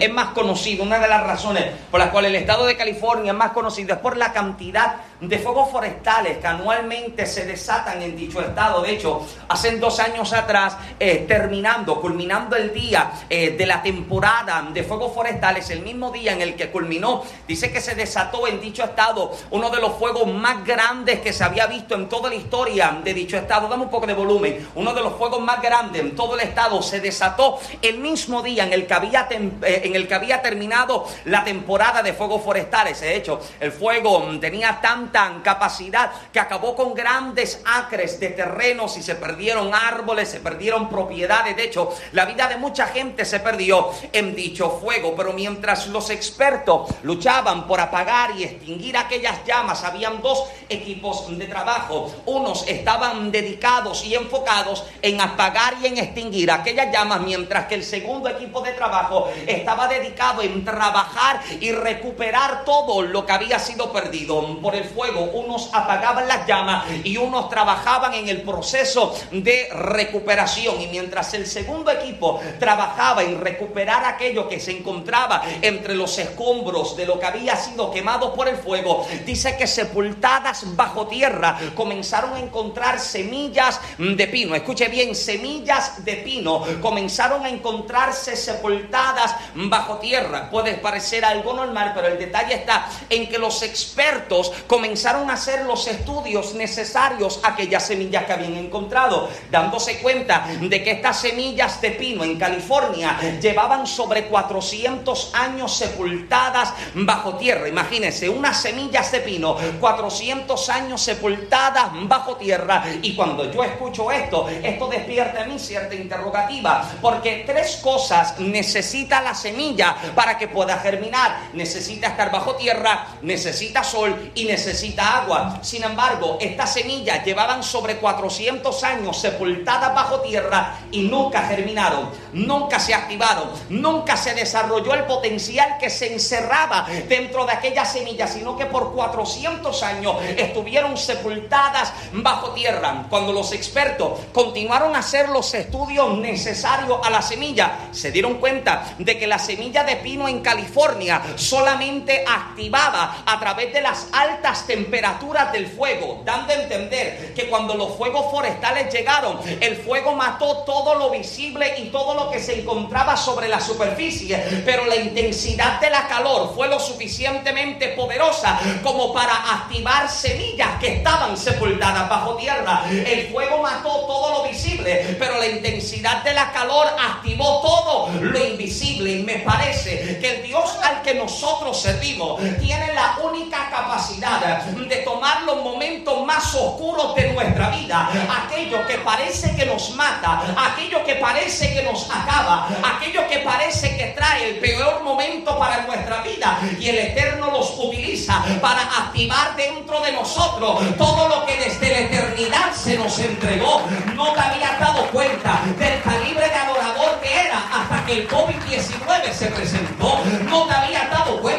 es más conocido, una de las razones por las cuales el estado de California es más conocido es por la cantidad de fuegos forestales que anualmente se desatan en dicho estado. De hecho, hace dos años atrás, eh, terminando, culminando el día eh, de la temporada de fuegos forestales, el mismo día en el que culminó, dice que se desató en dicho estado uno de los fuegos más grandes que se había visto en toda la historia de dicho estado. Dame un poco de volumen. Uno de los fuegos más grandes en todo el estado se desató el mismo día en el que había, eh, en el que había terminado la temporada de fuegos forestales. De hecho, el fuego tenía tanta capacidad que acabó con grandes acres de terrenos y se perdieron árboles, se perdieron propiedades. De hecho, la vida de mucha gente se perdió en dicho fuego. Pero mientras los expertos luchaban por apagar y extinguir aquellas llamas, habían dos equipos de trabajo. Unos estaban dedicados y enfocados en apagar y en extinguir aquellas llamas, mientras que el segundo equipo de trabajo estaba dedicado en trabajar y recuperar todo lo que había sido perdido por el fuego. Unos apagaban las llamas y unos trabajaban en el proceso de recuperación. Y mientras el segundo equipo trabajaba en recuperar aquello que se encontraba entre los escombros de lo que había sido quemado por el fuego, dice que sepultadas bajo tierra comenzaron a encontrar semillas de pino. Escuche bien, semillas de pino comenzaron a encontrarse sepultadas bajo tierra. Puede parecer algo normal, pero el detalle está en que los expertos comenzaron a hacer los estudios necesarios a aquellas semillas que habían encontrado, dándose cuenta de que estas semillas de pino en California llevaban sobre 400 años sepultadas bajo tierra. Imagínense, unas semillas de pino, 400 años sepultadas bajo tierra. Y cuando yo escucho esto, esto despierta en mí cierta interrogativa, porque tres cosas necesita la semilla para que pueda germinar. Necesita estar bajo tierra, necesita sol y necesita agua. Sin embargo, estas semillas llevaban sobre 400 años sepultadas bajo tierra y nunca germinaron, nunca se activaron, nunca se desarrolló el potencial que se encerraba dentro de aquellas semillas, sino que por 400 años estuvieron sepultadas bajo tierra. Cuando los expertos continuaron a hacer los estudios necesarios a la semilla, se dieron cuenta de que la semilla de pino en California solamente activaba a través de las altas temperaturas del fuego, dando a entender que cuando los fuegos forestales llegaron, el fuego mató todo lo visible y todo lo que se encontraba sobre la superficie, pero la intensidad de la calor fue lo suficientemente poderosa como para activar semillas que estaban sepultadas bajo tierra. El fuego mató todo lo visible, pero la intensidad de la calor activó todo lo invisible. Y me parece que el Dios al que nosotros servimos tiene la única capacidad de tomar los momentos más oscuros de nuestra vida, aquello que parece que nos mata, aquello que parece que nos acaba, aquello que parece que trae el peor momento para nuestra vida y el Eterno los utiliza para activar dentro de nosotros todo lo que desde la eternidad se nos entregó. No te habías dado cuenta del calibre de adorador que era hasta que el COVID-19 se presentó. No te habías dado cuenta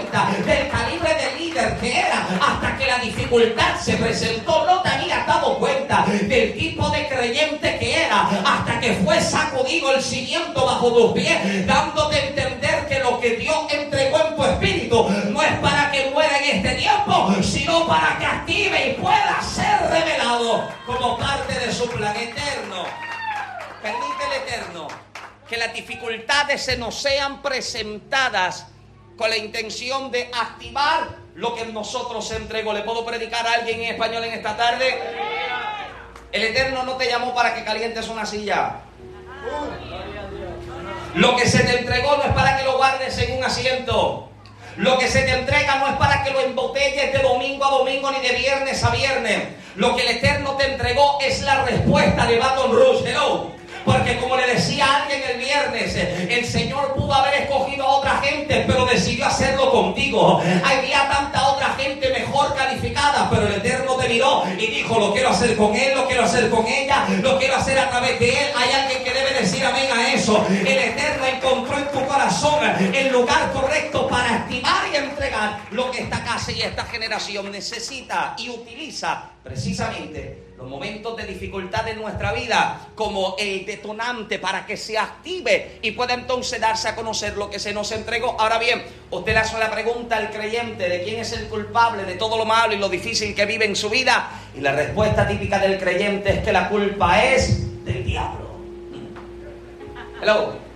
dificultad se presentó. No te habías dado cuenta del tipo de creyente que era hasta que fue sacudido el cimiento bajo tus pies, dándote a entender que lo que Dios entregó en tu espíritu no es para que muera en este tiempo, sino para que active y pueda ser revelado como parte de su plan eterno. Permite el eterno que las dificultades se nos sean presentadas con la intención de activar lo que nosotros se entregó. ¿Le puedo predicar a alguien en español en esta tarde? El Eterno no te llamó para que calientes una silla. Lo que se te entregó no es para que lo guardes en un asiento. Lo que se te entrega no es para que lo embotelles de domingo a domingo ni de viernes a viernes. Lo que el Eterno te entregó es la respuesta de Baton Rouge. Hello. Porque como le decía alguien el viernes, el Señor pudo haber escogido a otra gente, pero decidió hacerlo contigo. Había tanta otra gente mejor calificada, pero el Eterno te miró y dijo, lo quiero hacer con él, lo quiero hacer con ella, lo quiero hacer a través de él. Hay alguien que debe decir amén a eso. El Eterno encontró en tu corazón el lugar correcto para activar y entregar lo que esta casa y esta generación necesita y utiliza precisamente los momentos de dificultad en nuestra vida como el detonante para que se active y pueda entonces darse a conocer lo que se nos entregó. Ahora bien, usted le hace la pregunta al creyente de quién es el culpable de todo lo malo y lo difícil que vive en su vida y la respuesta típica del creyente es que la culpa es del diablo. Hello.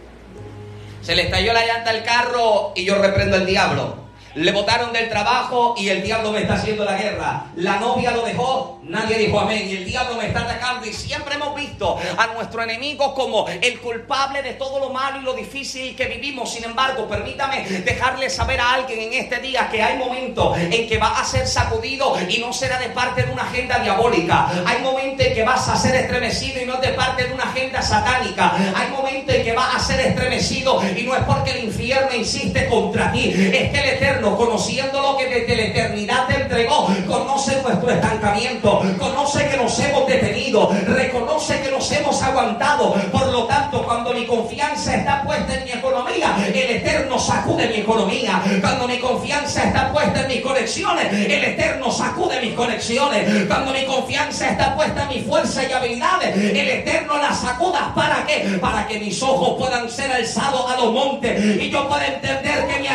Se le estalló la llanta al carro y yo reprendo al diablo. Le botaron del trabajo y el diablo me está haciendo la guerra. La novia lo dejó, nadie dijo amén. Y el diablo me está atacando. Y siempre hemos visto a nuestro enemigo como el culpable de todo lo malo y lo difícil que vivimos. Sin embargo, permítame dejarle saber a alguien en este día que hay momentos en que va a ser sacudido y no será de parte de una agenda diabólica. Hay momentos en que vas a ser estremecido y no de parte de una agenda satánica. Hay momentos en que vas a ser estremecido y no es porque el infierno insiste contra ti. Es que el Eterno conociendo lo que desde la eternidad te entregó, conoce nuestro estancamiento, conoce que nos hemos detenido, reconoce que nos hemos aguantado. Por lo tanto, cuando mi confianza está puesta en mi economía, el Eterno sacude mi economía. Cuando mi confianza está puesta en mis conexiones, el Eterno sacude mis conexiones. Cuando mi confianza está puesta en mi fuerza y habilidades, el Eterno las sacuda. ¿Para qué? Para que mis ojos puedan ser alzados a los montes y yo pueda entender que mi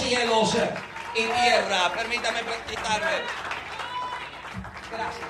cielos y tierra. Permítame practicarme. Gracias.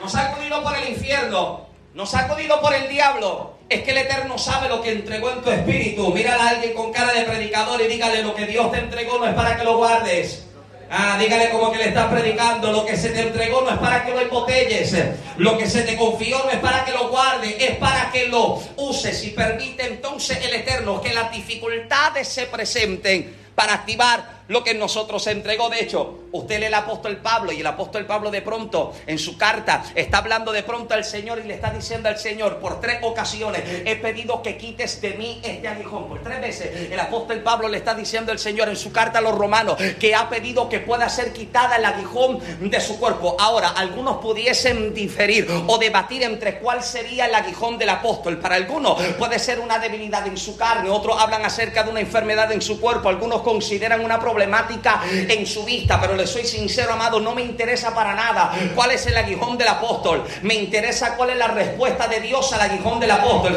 Nos ha acudido por el infierno. Nos ha acudido por el diablo. Es que el Eterno sabe lo que entregó en tu espíritu. Mírale a alguien con cara de predicador y dígale lo que Dios te entregó no es para que lo guardes. Ah, dígale como que le estás predicando. Lo que se te entregó no es para que lo embotelles. Lo que se te confió no es para que lo guardes, es para que lo uses y permite entonces el Eterno que las dificultades se presenten para activar lo que nosotros entregó. De hecho, usted lee el apóstol Pablo y el apóstol Pablo de pronto en su carta está hablando de pronto al Señor y le está diciendo al Señor por tres ocasiones, he pedido que quites de mí este aguijón. Por tres veces el apóstol Pablo le está diciendo al Señor en su carta a los romanos que ha pedido que pueda ser quitada el aguijón de su cuerpo. Ahora, algunos pudiesen diferir o debatir entre cuál sería el aguijón del apóstol. Para algunos puede ser una debilidad en su carne, otros hablan acerca de una enfermedad en su cuerpo, algunos consideran una problemática en su vista, pero le soy sincero, amado, no me interesa para nada cuál es el aguijón del apóstol. Me interesa cuál es la respuesta de Dios al aguijón del apóstol.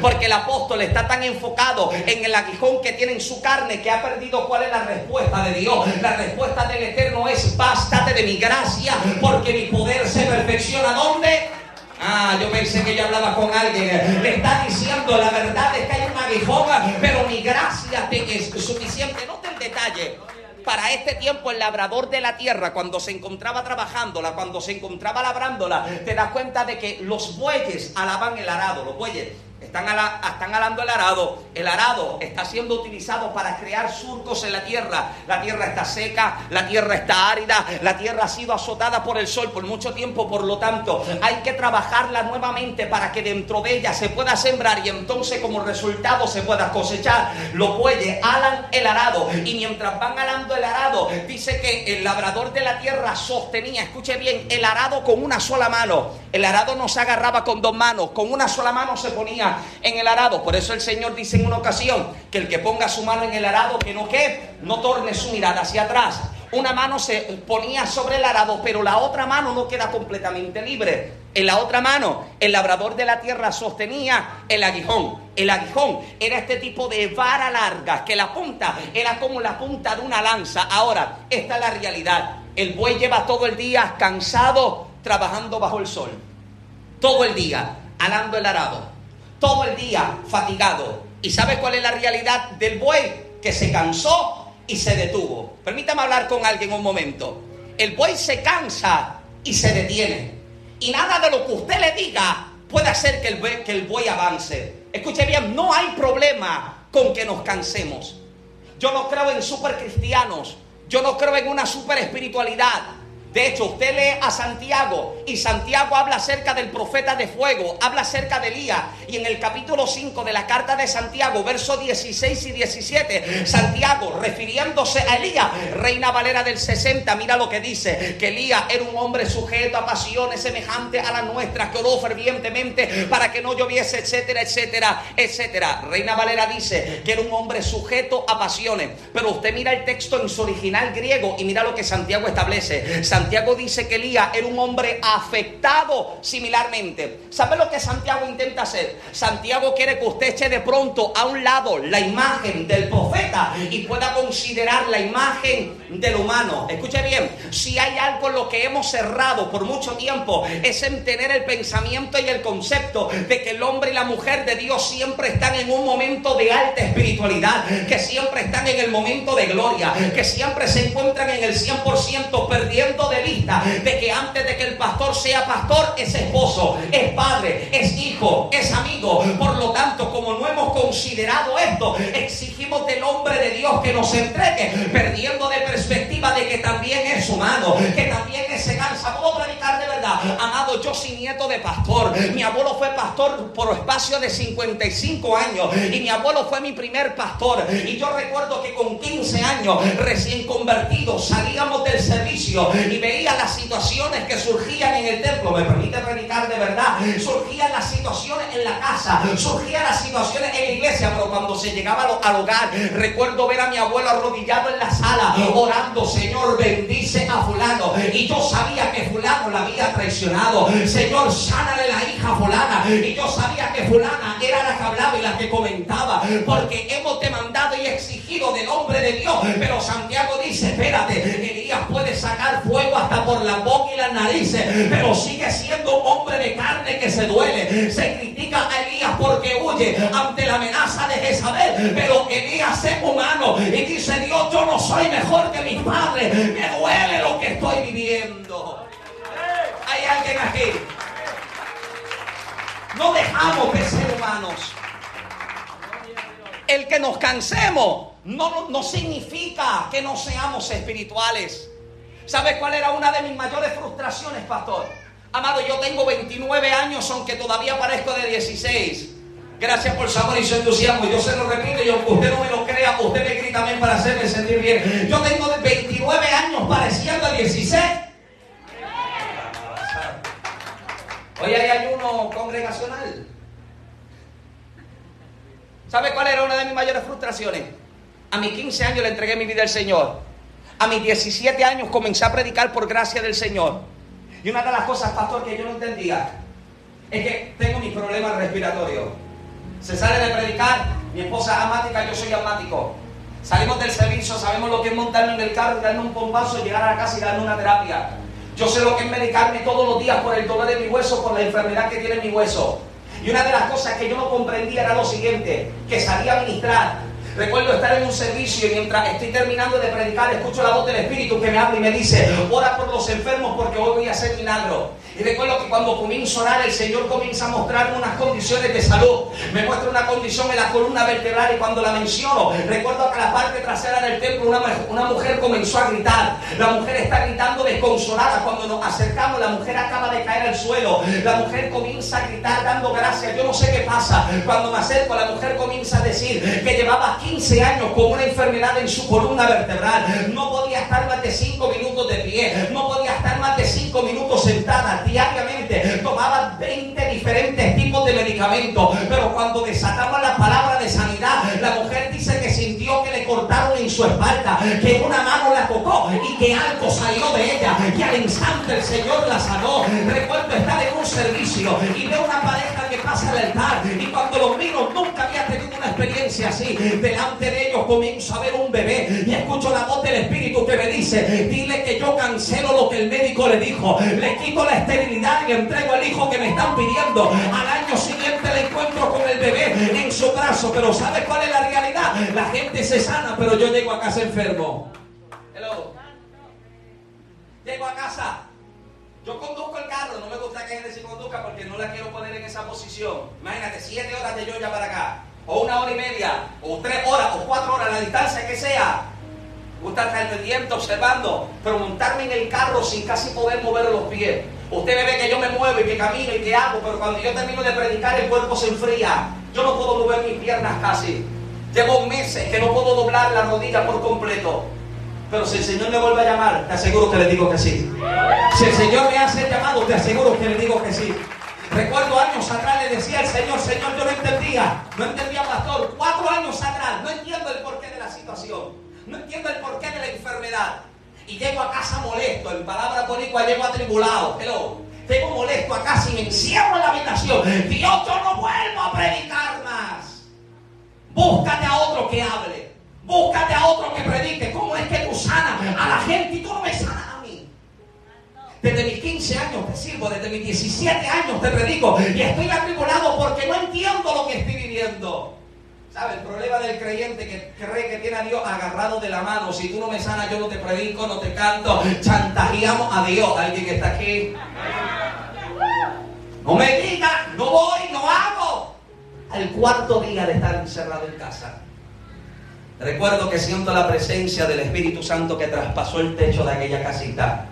Porque el apóstol está tan enfocado en el aguijón que tiene en su carne que ha perdido cuál es la respuesta de Dios. La respuesta del Eterno es bástate de mi gracia porque mi poder se perfecciona. ¿Dónde? Ah, yo pensé que yo hablaba con alguien. Le está diciendo la verdad es que hay una aguijón, pero mi gracia es suficiente. Note el detalle. Para este tiempo el labrador de la tierra, cuando se encontraba trabajándola, cuando se encontraba labrándola, te das cuenta de que los bueyes alaban el arado, los bueyes están, están alando el arado. El arado está siendo utilizado para crear surcos en la tierra. La tierra está seca, la tierra está árida, la tierra ha sido azotada por el sol por mucho tiempo. Por lo tanto, hay que trabajarla nuevamente para que dentro de ella se pueda sembrar y entonces como resultado se pueda cosechar. Los bueyes alan el arado y mientras van alando el arado, dice que el labrador de la tierra sostenía, escuche bien, el arado con una sola mano. El arado no se agarraba con dos manos, con una sola mano se ponía en el arado. Por eso el Señor dice en una ocasión que el que ponga su mano en el arado, que no que no torne su mirada hacia atrás. Una mano se ponía sobre el arado, pero la otra mano no queda completamente libre. En la otra mano, el labrador de la tierra sostenía el aguijón. El aguijón era este tipo de vara larga, que la punta era como la punta de una lanza. Ahora, esta es la realidad. El buey lleva todo el día cansado trabajando bajo el sol. Todo el día, alando el arado todo el día fatigado. ¿Y sabe cuál es la realidad del buey? Que se cansó y se detuvo. Permítame hablar con alguien un momento. El buey se cansa y se detiene. Y nada de lo que usted le diga puede hacer que el buey, que el buey avance. Escuche bien, no hay problema con que nos cansemos. Yo no creo en super cristianos. Yo no creo en una super espiritualidad. De hecho, usted lee a Santiago y Santiago habla acerca del profeta de fuego, habla acerca de Elías. Y en el capítulo 5 de la carta de Santiago, versos 16 y 17, Santiago, refiriéndose a Elías, Reina Valera del 60, mira lo que dice, que Elías era un hombre sujeto a pasiones semejantes a las nuestras, que oró fervientemente para que no lloviese, etcétera, etcétera, etcétera. Reina Valera dice que era un hombre sujeto a pasiones. Pero usted mira el texto en su original griego y mira lo que Santiago establece. Santiago dice que Elías era un hombre afectado similarmente. ¿Sabe lo que Santiago intenta hacer? Santiago quiere que usted eche de pronto a un lado la imagen del profeta y pueda considerar la imagen del humano. Escuche bien, si hay algo en lo que hemos cerrado por mucho tiempo es en tener el pensamiento y el concepto de que el hombre y la mujer de Dios siempre están en un momento de alta espiritualidad, que siempre están en el momento de gloria, que siempre se encuentran en el 100% perdiendo de vista de que antes de que el pastor sea pastor, es esposo, es padre, es hijo, es amigo. Por lo tanto, como no hemos considerado esto, exigimos del hombre de Dios que nos entregue, perdiendo de perspectiva de que también es humano, que también es se cansa. ¿Puedo predicar de verdad? Amado, yo soy nieto de pastor. Mi abuelo fue pastor por espacio de 55 años y mi abuelo fue mi primer pastor. Y yo recuerdo que con 15 años recién convertido salíamos del servicio y veía las situaciones que surgían en el templo. Me permite predicar de verdad. Surgían las situaciones en la casa, surgían las situaciones en la iglesia, pero cuando se llegaba al hogar, recuerdo ver a mi abuelo arrodillado en la sala, orando, Señor, bendice a fulano. Y yo sabía que fulano la había traicionado. Señor, sánale la hija fulana. Y yo sabía que fulana era la que hablaba y la que comentaba. Porque hemos demandado y exigido del hombre de Dios. Pero Santiago dice, espérate, Elías puede sacar fuego hasta por la boca y las narices, pero sigue siendo un hombre de carne que se duele. Se critica a Elías porque huye ante la amenaza de Jezabel, pero Elías es humano y dice, Dios, yo no soy mejor que mis padres, me duele lo que estoy viviendo. Hay alguien aquí. No dejamos de ser humanos. El que nos cansemos no, no significa que no seamos espirituales. ¿Sabe cuál era una de mis mayores frustraciones, pastor? Amado, yo tengo 29 años, aunque todavía parezco de 16. Gracias por su amor y su entusiasmo. Yo se lo repito y aunque usted no me lo crea, usted me grita también para hacerme sentir bien. Yo tengo 29 años pareciendo a 16. Hoy hay ayuno congregacional. ¿Sabe cuál era una de mis mayores frustraciones? A mis 15 años le entregué mi vida al Señor. A mis 17 años comencé a predicar por gracia del Señor. Y una de las cosas, pastor, que yo no entendía es que tengo mis problemas respiratorios. Se sale de predicar, mi esposa es amática, yo soy asmático. Salimos del servicio, sabemos lo que es montarme en el carro, darme un pompazo, llegar a la casa y darme una terapia. Yo sé lo que es medicarme todos los días por el dolor de mi hueso, por la enfermedad que tiene mi hueso. Y una de las cosas que yo no comprendía era lo siguiente, que salía a ministrar Recuerdo estar en un servicio y mientras estoy terminando de predicar, escucho la voz del Espíritu que me habla y me dice, ora por los enfermos porque hoy voy a hacer milagro. Y recuerdo que cuando comienzo a orar, el Señor comienza a mostrarme unas condiciones de salud. Me muestra una condición en la columna vertebral y cuando la menciono, recuerdo que la parte trasera del templo una, una mujer comenzó a gritar. La mujer está gritando desconsolada. Cuando nos acercamos, la mujer acaba de caer al suelo. La mujer comienza a gritar dando gracias. Yo no sé qué pasa. Cuando me acerco, la mujer comienza a decir que llevaba 15 años con una enfermedad en su columna vertebral. No podía estar más de 5 minutos de pie. No podía estar más de 5 minutos sentada diariamente tomaba 20 diferentes tipos de medicamentos, pero cuando desataba la palabra su espalda, que una mano la tocó y que algo salió de ella, que al instante el Señor la sanó. Recuerdo estar en un servicio y veo una pareja que pasa al altar y cuando los miro nunca había tenido una experiencia así. Delante de ellos comienzo a ver un bebé y escucho la voz del Espíritu que me dice, dile que yo cancelo lo que el médico le dijo, le quito la esterilidad y le entrego al hijo que me están pidiendo. Al año siguiente encuentro con el bebé en su brazo. Pero ¿sabe cuál es la realidad? La gente se sana, pero yo llego a casa enfermo. Hello. Llego a casa. Yo conduzco el carro, no me gusta que gente se conduzca porque no la quiero poner en esa posición. Imagínate, siete horas de Georgia para acá, o una hora y media, o tres horas, o cuatro horas, la distancia que sea. gusta estar pendiente, observando, pero montarme en el carro sin casi poder mover los pies. Usted ve que yo me muevo y que camino y que hago, pero cuando yo termino de predicar el cuerpo se enfría. Yo no puedo mover mis piernas casi. Llevo meses que no puedo doblar la rodilla por completo. Pero si el Señor me vuelve a llamar, te aseguro que le digo que sí. Si el Señor me hace el llamado, te aseguro que le digo que sí. Recuerdo años atrás le decía al Señor, Señor, yo no entendía, no entendía, pastor, cuatro años atrás, no entiendo el porqué de la situación, no entiendo el porqué de la enfermedad. Y llego a casa molesto, en palabra boricua llego atribulado, hello. Llego molesto a casa y me encierro en la habitación. Dios, yo no vuelvo a predicar más. Búscate a otro que hable. Búscate a otro que predique. ¿Cómo es que tú sanas a la gente y tú no me sanas a mí? Desde mis 15 años te sirvo, desde mis 17 años te predico y estoy atribulado porque no entiendo lo que estoy viviendo. ¿Sabe? El problema del creyente que cree que tiene a Dios agarrado de la mano. Si tú no me sanas, yo no te predico, no te canto. Chantajeamos a Dios. ¿Alguien que está aquí? No me diga, no voy, no hago. Al cuarto día de estar encerrado en casa. Recuerdo que siento la presencia del Espíritu Santo que traspasó el techo de aquella casita.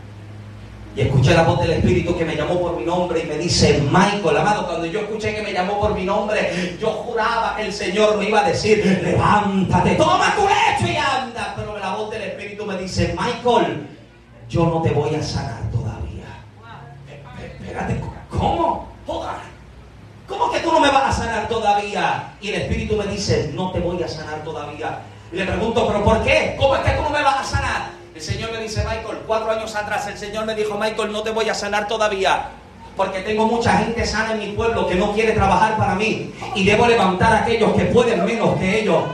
Y escuché la voz del Espíritu que me llamó por mi nombre y me dice, Michael, amado, cuando yo escuché que me llamó por mi nombre, yo juraba que el Señor me iba a decir, levántate, toma tu lecho y anda. Pero la voz del Espíritu me dice, Michael, yo no te voy a sanar todavía. Espérate, ¿cómo? ¿Cómo que tú no me vas a sanar todavía? Y el Espíritu me dice, no te voy a sanar todavía. Y le pregunto, ¿pero por qué? ¿Cómo es que tú no me vas a sanar? El Señor me dice, Michael, cuatro años atrás el Señor me dijo, Michael, no te voy a sanar todavía. Porque tengo mucha gente sana en mi pueblo que no quiere trabajar para mí. Y debo levantar a aquellos que pueden menos que ellos.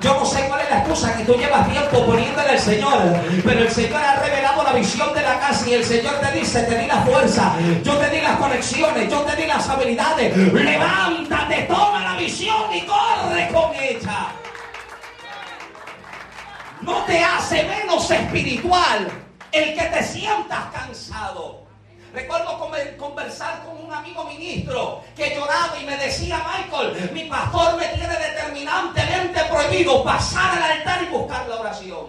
Yo no sé cuál es la excusa que tú llevas tiempo poniéndole al Señor, pero el Señor ha revelado la visión de la casa y el Señor te dice, te di la fuerza, yo te di las conexiones, yo te di las habilidades, levántate, toma la visión y corre con ella no te hace menos espiritual el que te sientas cansado. Recuerdo conversar con un amigo ministro que lloraba y me decía, Michael, mi pastor me tiene determinantemente prohibido pasar al altar y buscar la oración.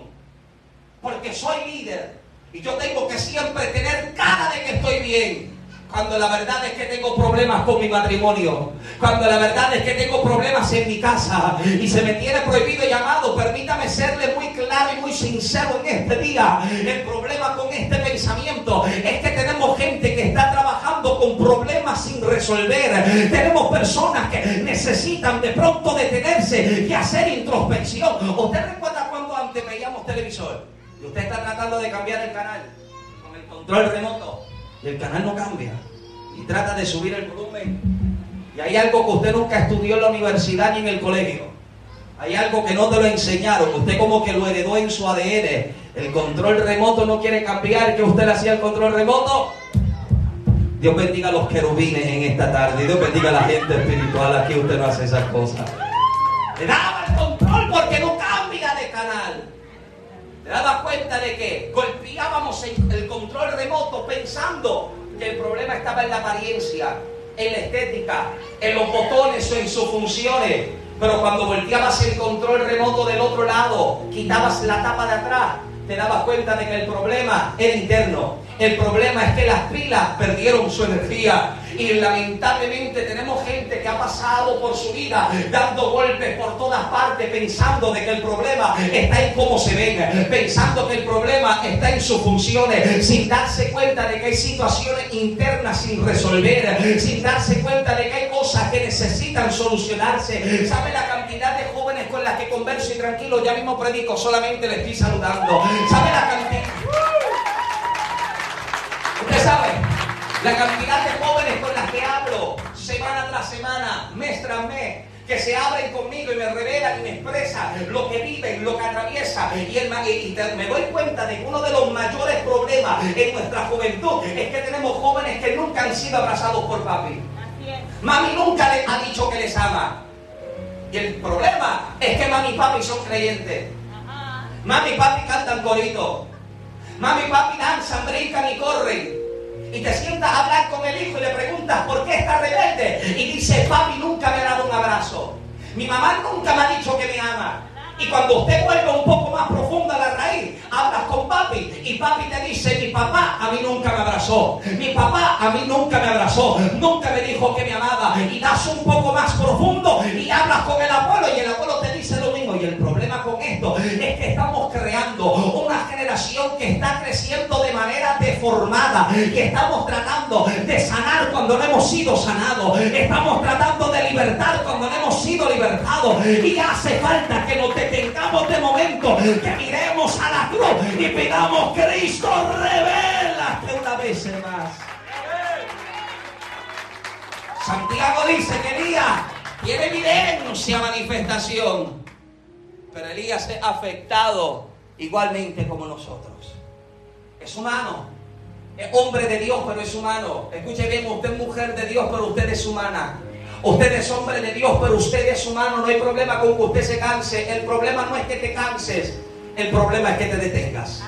Porque soy líder y yo tengo que siempre tener cara de que estoy bien. Cuando la verdad es que tengo problemas con mi matrimonio. Cuando la verdad es que tengo problemas en mi casa. Y se me tiene prohibido llamado. Permítame serle muy claro y muy sincero en este día. El problema con este pensamiento es que tenemos gente que está trabajando con problemas sin resolver. Tenemos personas que necesitan de pronto detenerse y hacer introspección. ¿Usted recuerda cuando antes veíamos televisor? Y usted está tratando de cambiar el canal con el control remoto y el canal no cambia. Y trata de subir el volumen. Y hay algo que usted nunca estudió en la universidad ni en el colegio. Hay algo que no te lo enseñaron. Usted como que lo heredó en su ADN. El control remoto no quiere cambiar. que usted le hacía el control remoto? Dios bendiga a los querubines en esta tarde. Dios bendiga a la gente espiritual. Aquí usted no hace esas cosas. Le daba el control porque no. ¿Te dabas cuenta de que golpeábamos el control remoto pensando que el problema estaba en la apariencia, en la estética, en los botones o en sus funciones? Pero cuando volteabas el control remoto del otro lado, quitabas la tapa de atrás, te dabas cuenta de que el problema era interno. El problema es que las pilas perdieron su energía. Y lamentablemente tenemos gente que ha pasado por su vida dando golpes por todas partes pensando de que el problema está en cómo se ven, pensando que el problema está en sus funciones, sin darse cuenta de que hay situaciones internas sin resolver, sin darse cuenta de que hay cosas que necesitan solucionarse. ¿Sabe la cantidad de jóvenes con las que converso y tranquilo? Ya mismo predico, solamente le estoy saludando. ¿Sabe la cantidad? Usted sabe. La cantidad de jóvenes con las que hablo semana tras semana, mes tras mes, que se abren conmigo y me revelan y me expresan lo que viven, lo que atraviesan. Y, el, y me doy cuenta de que uno de los mayores problemas en nuestra juventud es que tenemos jóvenes que nunca han sido abrazados por papi. Mami nunca les ha dicho que les ama. Y el problema es que mami y papi son creyentes. Mami y papi cantan corito. Mami y papi danzan, brincan y corren y te sientas a hablar con el hijo y le preguntas por qué está rebelde y dice, papi nunca me ha dado un abrazo. Mi mamá nunca me ha dicho que me ama. Y cuando usted vuelve un poco más profunda la raíz, hablas con papi y papi te dice, mi papá a mí nunca me abrazó, mi papá a mí nunca me abrazó, nunca me dijo que me amaba. Y das un poco más profundo y hablas con el abuelo y el abuelo te deformada y estamos tratando de sanar cuando no hemos sido sanados, estamos tratando de libertar cuando no hemos sido libertados y hace falta que nos detengamos de momento, que miremos a la cruz y pidamos Cristo revela una vez más. Santiago dice que Elías tiene evidencia manifestación, pero Elías es afectado igualmente como nosotros. Es humano, es hombre de Dios, pero es humano. Escuche bien, usted es mujer de Dios, pero usted es humana. Usted es hombre de Dios, pero usted es humano. No hay problema con que usted se canse. El problema no es que te canses. El problema es que te detengas.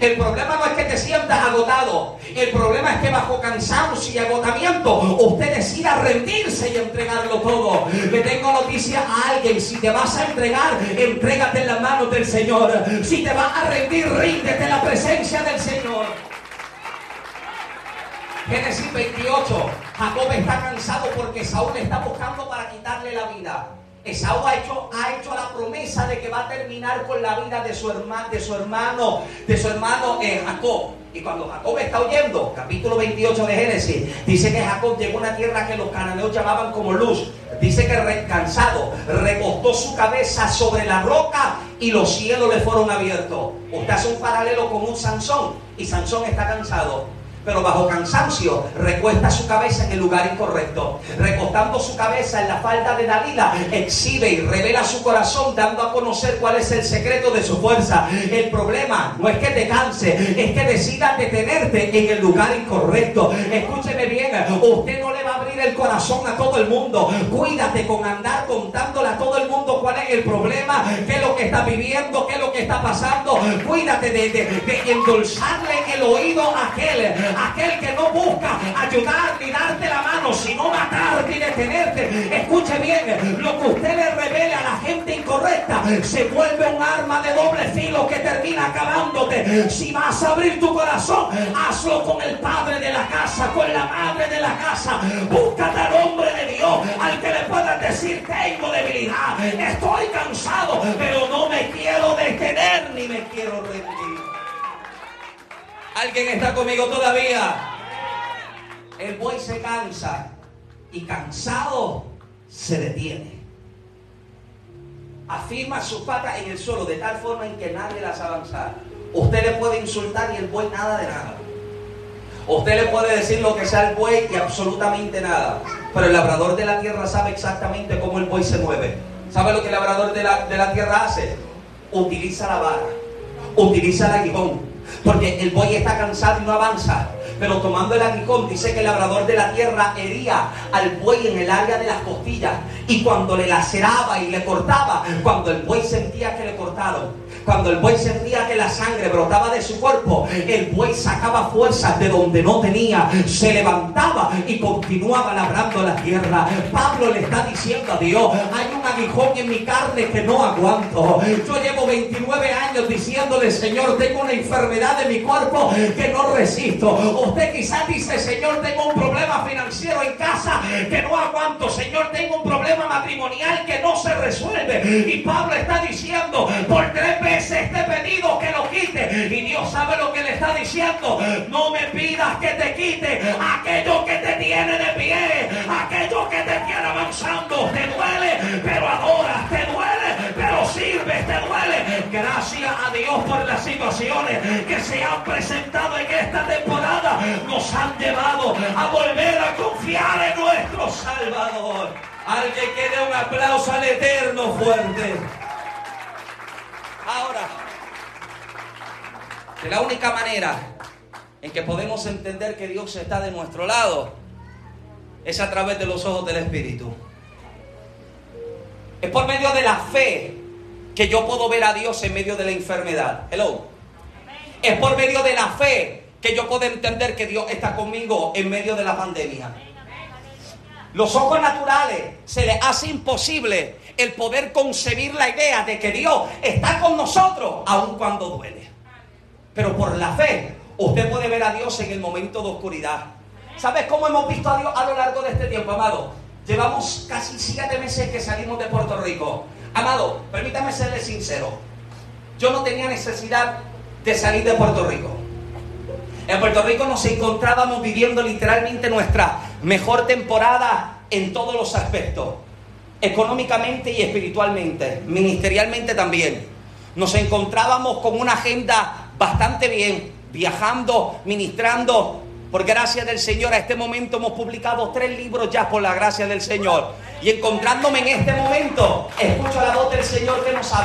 El problema no es que te sientas agotado. El problema es que bajo cansancio y agotamiento usted decida rendirse y entregarlo todo. Le tengo noticia a alguien. Si te vas a entregar, entrégate en las manos del Señor. Si te vas a rendir, ríndete en la presencia del Señor. Génesis 28. Jacob está cansado porque Saúl le está buscando para quitarle la vida. Esaú ha hecho, ha hecho la promesa de que va a terminar con la vida de su, hermano, de su hermano, de su hermano eh, Jacob. Y cuando Jacob está huyendo, capítulo 28 de Génesis, dice que Jacob llegó a una tierra que los cananeos llamaban como luz. Dice que cansado, recostó su cabeza sobre la roca y los cielos le fueron abiertos. Usted hace un paralelo con un Sansón y Sansón está cansado pero bajo cansancio recuesta su cabeza en el lugar incorrecto. Recostando su cabeza en la falda de Dalila, exhibe y revela su corazón, dando a conocer cuál es el secreto de su fuerza. El problema no es que te canse, es que decidas detenerte en el lugar incorrecto. Escúcheme bien, usted no le el corazón a todo el mundo. Cuídate con andar contándole a todo el mundo cuál es el problema, qué es lo que está viviendo, qué es lo que está pasando. Cuídate de, de endulzarle el oído a aquel aquel que no busca ayudar ni darte la mano, sino matarte y detenerte. Escuche bien, lo que usted le revele a la gente incorrecta se vuelve un arma de doble filo que termina acabándote. Si vas a abrir tu corazón, hazlo con el padre de la casa, con la madre de la casa. Búscate al hombre de Dios, al que le puedas decir, tengo debilidad, estoy cansado, pero no me quiero detener ni me quiero rendir. ¿Alguien está conmigo todavía? El buey se cansa y cansado se detiene. Afirma sus patas en el suelo de tal forma en que nadie las avanzar. Usted le puede insultar y el buey nada de nada. Usted le puede decir lo que sea el buey y absolutamente nada. Pero el labrador de la tierra sabe exactamente cómo el buey se mueve. ¿Sabe lo que el labrador de la, de la tierra hace? Utiliza la vara, utiliza el aguijón, porque el buey está cansado y no avanza. Pero tomando el aguijón, dice que el labrador de la tierra hería al buey en el área de las costillas. Y cuando le laceraba y le cortaba, cuando el buey sentía que le cortaron, cuando el buey sentía que la sangre brotaba de su cuerpo, el buey sacaba fuerzas de donde no tenía, se levantaba y continuaba labrando la tierra. Pablo le está diciendo a Dios, hay un aguijón en mi carne que no aguanto. Yo llevo 29 años diciéndole, Señor, tengo una enfermedad de mi cuerpo que no resisto. Usted quizás dice, Señor, tengo un problema financiero en casa que no aguanto. Señor, tengo un problema matrimonial que no se resuelve. Y Pablo está diciendo, por tres veces este pedido que lo quite. Y Dios sabe lo que le está diciendo. No me pidas que te quite aquello que te tiene de pie, aquello que te tiene avanzando. Te duele, pero adoras, te duele, pero sirves, te duele. Gracias a Dios por las situaciones que se han presentado en esta temporada. Nos han llevado a volver a confiar en nuestro Salvador. Alguien que dé un aplauso al Eterno fuerte. Ahora, de la única manera en que podemos entender que Dios está de nuestro lado es a través de los ojos del Espíritu. Es por medio de la fe que yo puedo ver a Dios en medio de la enfermedad. Hello. Es por medio de la fe que yo puedo entender que Dios está conmigo en medio de la pandemia. los ojos naturales se les hace imposible el poder concebir la idea de que Dios está con nosotros, aun cuando duele. Pero por la fe, usted puede ver a Dios en el momento de oscuridad. ¿Sabes cómo hemos visto a Dios a lo largo de este tiempo, amado? Llevamos casi siete meses que salimos de Puerto Rico. Amado, permítame serle sincero. Yo no tenía necesidad de salir de Puerto Rico. En Puerto Rico nos encontrábamos viviendo literalmente nuestra mejor temporada en todos los aspectos, económicamente y espiritualmente, ministerialmente también. Nos encontrábamos con una agenda bastante bien, viajando, ministrando. Por gracia del Señor, a este momento hemos publicado tres libros ya por la gracia del Señor. Y encontrándome en este momento, escucho la voz del Señor que nos habla.